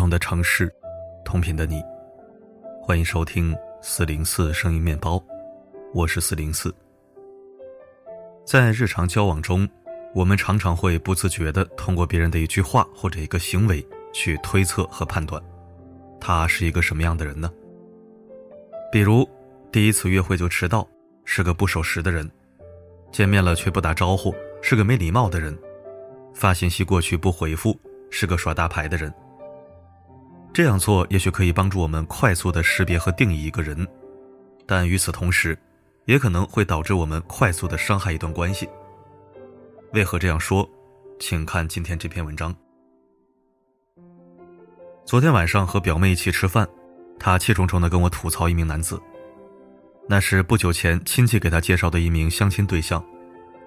同的城市，同频的你，欢迎收听四零四声音面包，我是四零四。在日常交往中，我们常常会不自觉的通过别人的一句话或者一个行为去推测和判断，他是一个什么样的人呢？比如，第一次约会就迟到，是个不守时的人；见面了却不打招呼，是个没礼貌的人；发信息过去不回复，是个耍大牌的人。这样做也许可以帮助我们快速的识别和定义一个人，但与此同时，也可能会导致我们快速的伤害一段关系。为何这样说？请看今天这篇文章。昨天晚上和表妹一起吃饭，她气冲冲的跟我吐槽一名男子，那是不久前亲戚给她介绍的一名相亲对象，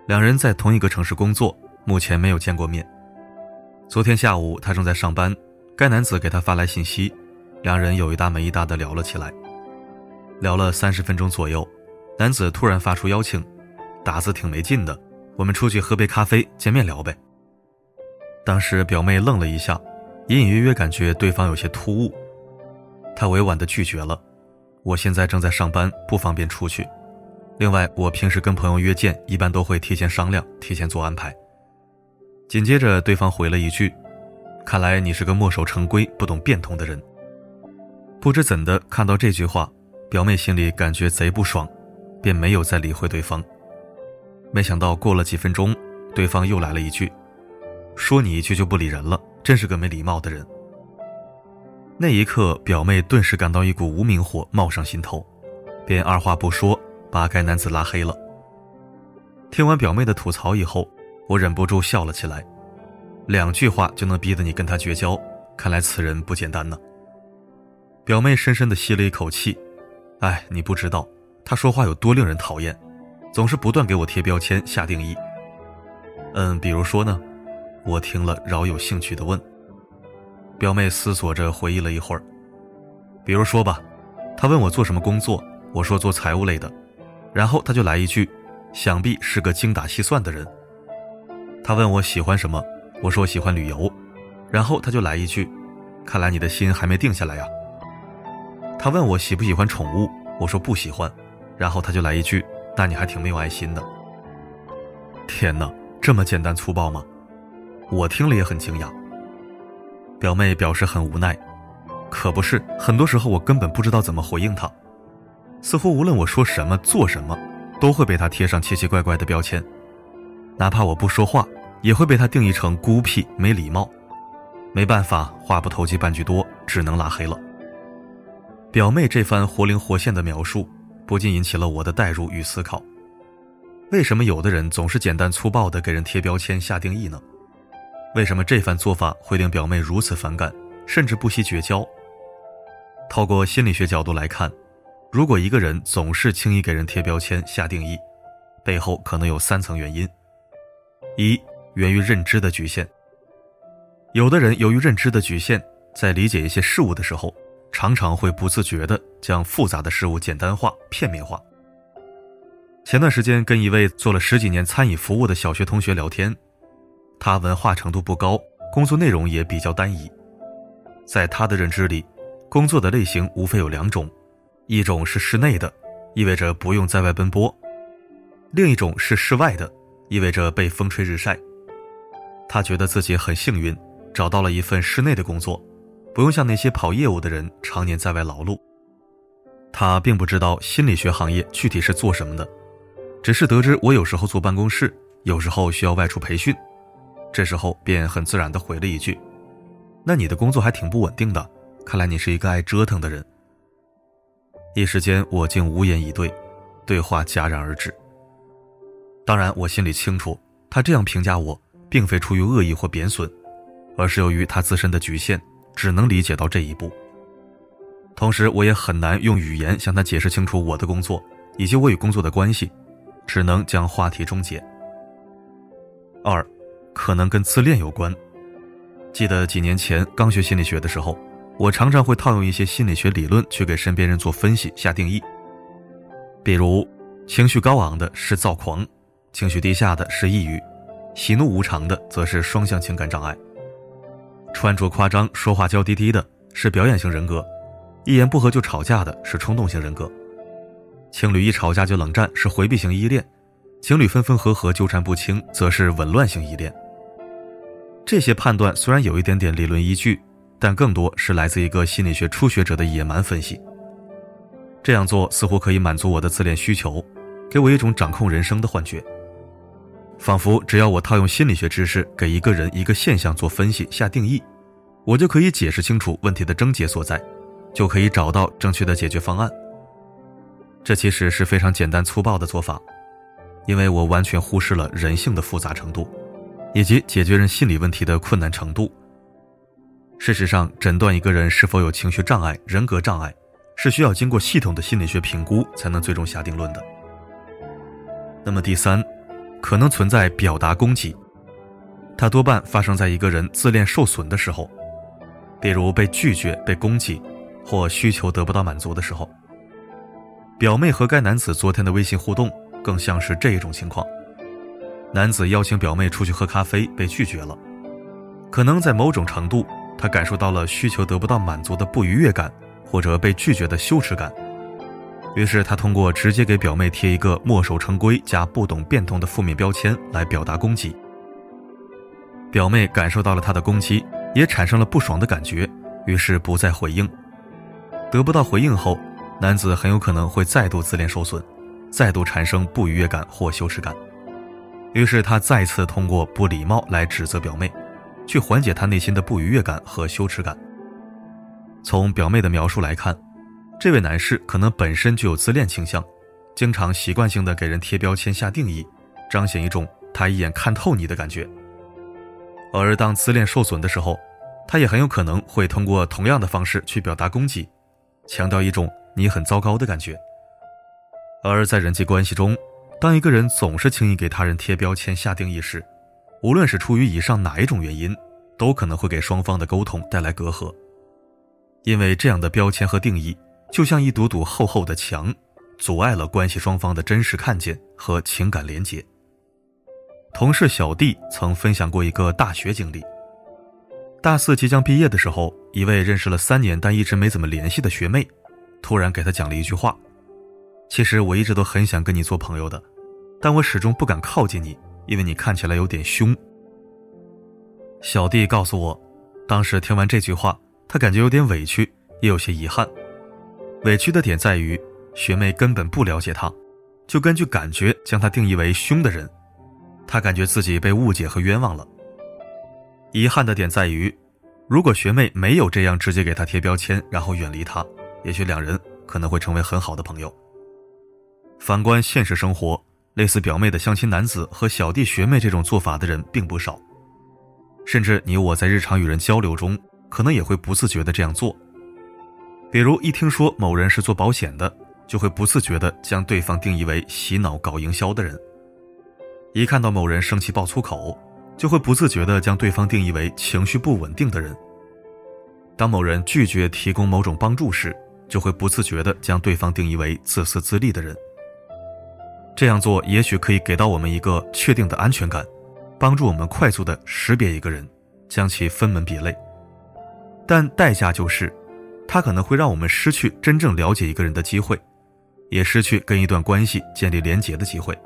两人在同一个城市工作，目前没有见过面。昨天下午，她正在上班。该男子给她发来信息，两人有一搭没一搭的聊了起来。聊了三十分钟左右，男子突然发出邀请，打字挺没劲的，我们出去喝杯咖啡，见面聊呗。当时表妹愣了一下，隐隐约约感觉对方有些突兀，她委婉的拒绝了。我现在正在上班，不方便出去。另外，我平时跟朋友约见，一般都会提前商量，提前做安排。紧接着，对方回了一句。看来你是个墨守成规、不懂变通的人。不知怎的，看到这句话，表妹心里感觉贼不爽，便没有再理会对方。没想到过了几分钟，对方又来了一句：“说你一句就不理人了，真是个没礼貌的人。”那一刻，表妹顿时感到一股无名火冒上心头，便二话不说把该男子拉黑了。听完表妹的吐槽以后，我忍不住笑了起来。两句话就能逼得你跟他绝交，看来此人不简单呢。表妹深深的吸了一口气，哎，你不知道他说话有多令人讨厌，总是不断给我贴标签、下定义。嗯，比如说呢？我听了饶有兴趣的问。表妹思索着回忆了一会儿。比如说吧，他问我做什么工作，我说做财务类的，然后他就来一句，想必是个精打细算的人。他问我喜欢什么。我说喜欢旅游，然后他就来一句：“看来你的心还没定下来呀。”他问我喜不喜欢宠物，我说不喜欢，然后他就来一句：“那你还挺没有爱心的。”天哪，这么简单粗暴吗？我听了也很惊讶。表妹表示很无奈，可不是，很多时候我根本不知道怎么回应他，似乎无论我说什么做什么，都会被他贴上奇奇怪怪的标签，哪怕我不说话。也会被他定义成孤僻、没礼貌，没办法，话不投机半句多，只能拉黑了。表妹这番活灵活现的描述，不禁引起了我的代入与思考：为什么有的人总是简单粗暴地给人贴标签、下定义呢？为什么这番做法会令表妹如此反感，甚至不惜绝交？透过心理学角度来看，如果一个人总是轻易给人贴标签、下定义，背后可能有三层原因：一。源于认知的局限。有的人由于认知的局限，在理解一些事物的时候，常常会不自觉地将复杂的事物简单化、片面化。前段时间跟一位做了十几年餐饮服务的小学同学聊天，他文化程度不高，工作内容也比较单一。在他的认知里，工作的类型无非有两种：一种是室内的，意味着不用在外奔波；另一种是室外的，意味着被风吹日晒。他觉得自己很幸运，找到了一份室内的工作，不用像那些跑业务的人常年在外劳碌。他并不知道心理学行业具体是做什么的，只是得知我有时候坐办公室，有时候需要外出培训。这时候便很自然地回了一句：“那你的工作还挺不稳定的，看来你是一个爱折腾的人。”一时间我竟无言以对，对话戛然而止。当然，我心里清楚，他这样评价我。并非出于恶意或贬损，而是由于他自身的局限，只能理解到这一步。同时，我也很难用语言向他解释清楚我的工作以及我与工作的关系，只能将话题终结。二，可能跟自恋有关。记得几年前刚学心理学的时候，我常常会套用一些心理学理论去给身边人做分析、下定义。比如，情绪高昂的是躁狂，情绪低下的是抑郁。喜怒无常的，则是双向情感障碍。穿着夸张、说话娇滴滴的是表演型人格，一言不合就吵架的是冲动型人格。情侣一吵架就冷战是回避型依恋，情侣分分合合纠缠不清则是紊乱型依恋。这些判断虽然有一点点理论依据，但更多是来自一个心理学初学者的野蛮分析。这样做似乎可以满足我的自恋需求，给我一种掌控人生的幻觉。仿佛只要我套用心理学知识给一个人一个现象做分析下定义，我就可以解释清楚问题的症结所在，就可以找到正确的解决方案。这其实是非常简单粗暴的做法，因为我完全忽视了人性的复杂程度，以及解决人心理问题的困难程度。事实上，诊断一个人是否有情绪障碍、人格障碍，是需要经过系统的心理学评估才能最终下定论的。那么第三。可能存在表达攻击，它多半发生在一个人自恋受损的时候，比如被拒绝、被攻击，或需求得不到满足的时候。表妹和该男子昨天的微信互动，更像是这一种情况。男子邀请表妹出去喝咖啡，被拒绝了，可能在某种程度，他感受到了需求得不到满足的不愉悦感，或者被拒绝的羞耻感。于是他通过直接给表妹贴一个墨守成规加不懂变通的负面标签来表达攻击。表妹感受到了他的攻击，也产生了不爽的感觉，于是不再回应。得不到回应后，男子很有可能会再度自恋受损，再度产生不愉悦感或羞耻感。于是他再次通过不礼貌来指责表妹，去缓解他内心的不愉悦感和羞耻感。从表妹的描述来看。这位男士可能本身就有自恋倾向，经常习惯性的给人贴标签、下定义，彰显一种他一眼看透你的感觉。而当自恋受损的时候，他也很有可能会通过同样的方式去表达攻击，强调一种你很糟糕的感觉。而在人际关系中，当一个人总是轻易给他人贴标签、下定义时，无论是出于以上哪一种原因，都可能会给双方的沟通带来隔阂，因为这样的标签和定义。就像一堵堵厚厚的墙，阻碍了关系双方的真实看见和情感连结。同事小弟曾分享过一个大学经历：大四即将毕业的时候，一位认识了三年但一直没怎么联系的学妹，突然给他讲了一句话：“其实我一直都很想跟你做朋友的，但我始终不敢靠近你，因为你看起来有点凶。”小弟告诉我，当时听完这句话，他感觉有点委屈，也有些遗憾。委屈的点在于，学妹根本不了解他，就根据感觉将他定义为凶的人，他感觉自己被误解和冤枉了。遗憾的点在于，如果学妹没有这样直接给他贴标签，然后远离他，也许两人可能会成为很好的朋友。反观现实生活，类似表妹的相亲男子和小弟学妹这种做法的人并不少，甚至你我在日常与人交流中，可能也会不自觉的这样做。比如一听说某人是做保险的，就会不自觉地将对方定义为洗脑搞营销的人；一看到某人生气爆粗口，就会不自觉地将对方定义为情绪不稳定的人；当某人拒绝提供某种帮助时，就会不自觉地将对方定义为自私自利的人。这样做也许可以给到我们一个确定的安全感，帮助我们快速地识别一个人，将其分门别类，但代价就是。它可能会让我们失去真正了解一个人的机会，也失去跟一段关系建立连结的机会。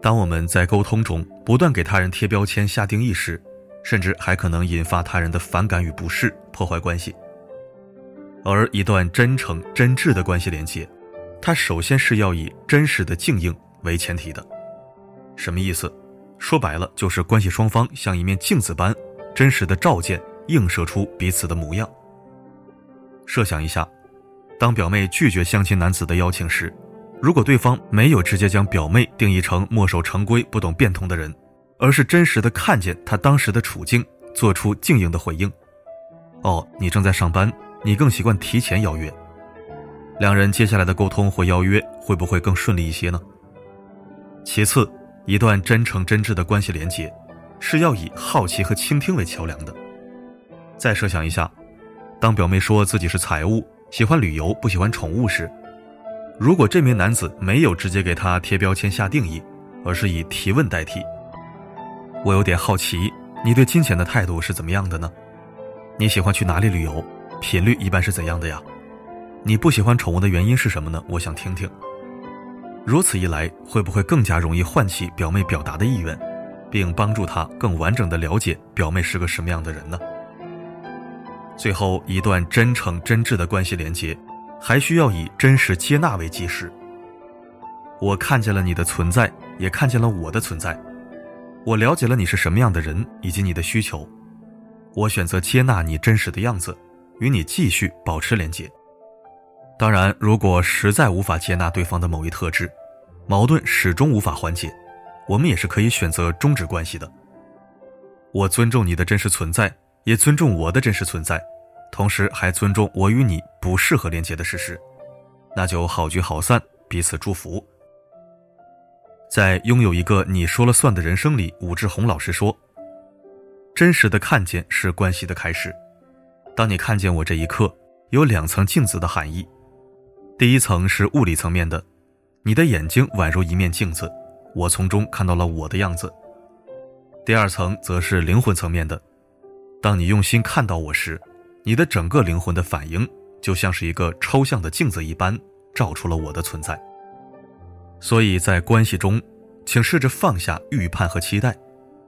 当我们在沟通中不断给他人贴标签、下定义时，甚至还可能引发他人的反感与不适，破坏关系。而一段真诚真挚的关系连接，它首先是要以真实的静应为前提的。什么意思？说白了，就是关系双方像一面镜子般，真实的照见、映射出彼此的模样。设想一下，当表妹拒绝相亲男子的邀请时，如果对方没有直接将表妹定义成墨守成规、不懂变通的人，而是真实的看见她当时的处境，做出静应的回应。哦，你正在上班，你更习惯提前邀约。两人接下来的沟通或邀约会不会更顺利一些呢？其次，一段真诚真挚的关系连接，是要以好奇和倾听为桥梁的。再设想一下。当表妹说自己是财务，喜欢旅游，不喜欢宠物时，如果这名男子没有直接给她贴标签下定义，而是以提问代替，我有点好奇，你对金钱的态度是怎么样的呢？你喜欢去哪里旅游？频率一般是怎样的呀？你不喜欢宠物的原因是什么呢？我想听听。如此一来，会不会更加容易唤起表妹表达的意愿，并帮助她更完整的了解表妹是个什么样的人呢？最后一段真诚真挚的关系连接，还需要以真实接纳为基石。我看见了你的存在，也看见了我的存在。我了解了你是什么样的人，以及你的需求。我选择接纳你真实的样子，与你继续保持连接。当然，如果实在无法接纳对方的某一特质，矛盾始终无法缓解，我们也是可以选择终止关系的。我尊重你的真实存在，也尊重我的真实存在，同时还尊重我与你不适合连接的事实。那就好聚好散，彼此祝福。在拥有一个你说了算的人生里，武志红老师说：“真实的看见是关系的开始。当你看见我这一刻，有两层镜子的含义。”第一层是物理层面的，你的眼睛宛如一面镜子，我从中看到了我的样子。第二层则是灵魂层面的，当你用心看到我时，你的整个灵魂的反应就像是一个抽象的镜子一般，照出了我的存在。所以在关系中，请试着放下预判和期待，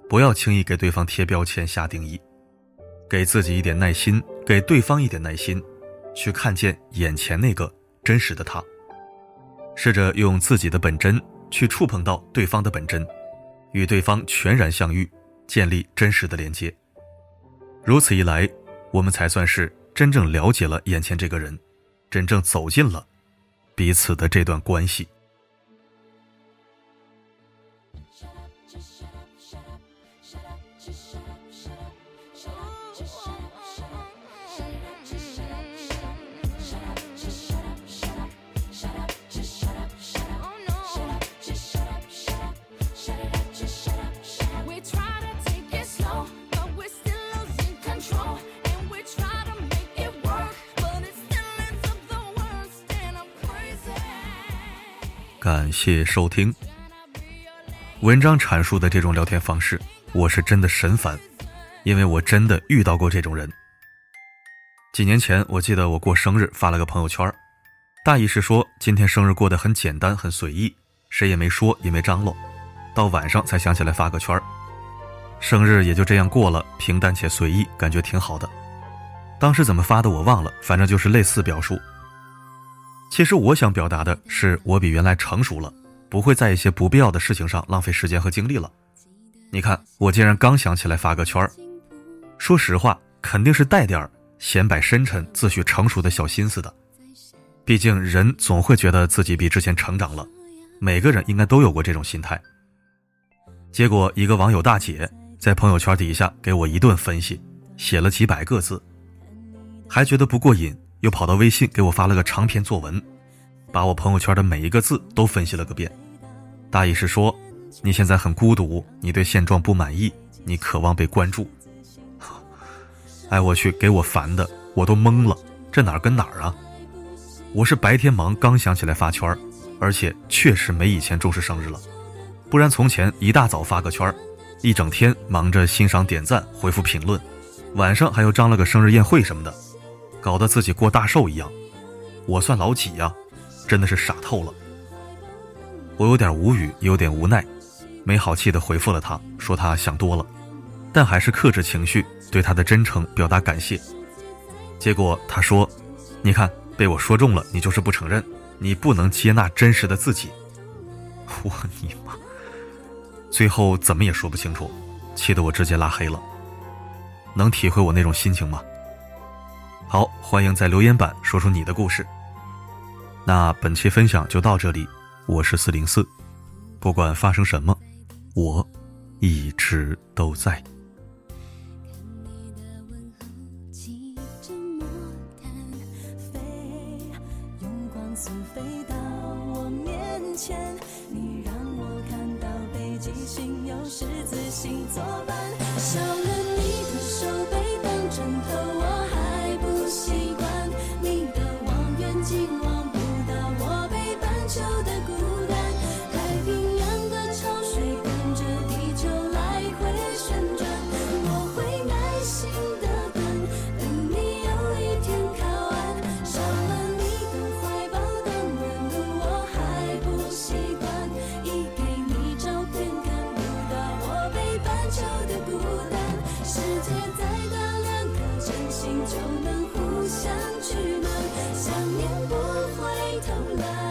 不要轻易给对方贴标签、下定义，给自己一点耐心，给对方一点耐心，去看见眼前那个。真实的他，试着用自己的本真去触碰到对方的本真，与对方全然相遇，建立真实的连接。如此一来，我们才算是真正了解了眼前这个人，真正走进了彼此的这段关系。感谢收听。文章阐述的这种聊天方式，我是真的神烦，因为我真的遇到过这种人。几年前，我记得我过生日发了个朋友圈，大意是说今天生日过得很简单，很随意，谁也没说也没张罗，到晚上才想起来发个圈生日也就这样过了，平淡且随意，感觉挺好的。当时怎么发的我忘了，反正就是类似表述。其实我想表达的是，我比原来成熟了，不会在一些不必要的事情上浪费时间和精力了。你看，我竟然刚想起来发个圈儿，说实话，肯定是带点儿显摆深沉、自诩成熟的小心思的。毕竟人总会觉得自己比之前成长了，每个人应该都有过这种心态。结果一个网友大姐在朋友圈底下给我一顿分析，写了几百个字，还觉得不过瘾。又跑到微信给我发了个长篇作文，把我朋友圈的每一个字都分析了个遍。大意是说，你现在很孤独，你对现状不满意，你渴望被关注。哎，我去，给我烦的，我都懵了，这哪儿跟哪儿啊？我是白天忙，刚想起来发圈而且确实没以前重视生日了。不然从前一大早发个圈一整天忙着欣赏、点赞、回复评论，晚上还又张了个生日宴会什么的。搞得自己过大寿一样，我算老几呀？真的是傻透了。我有点无语，有点无奈，没好气的回复了他，说他想多了，但还是克制情绪，对他的真诚表达感谢。结果他说：“你看，被我说中了，你就是不承认，你不能接纳真实的自己。”我你妈！最后怎么也说不清楚，气得我直接拉黑了。能体会我那种心情吗？好，欢迎在留言板说出你的故事。那本期分享就到这里，我是四零四，不管发生什么，我一直都在。头来。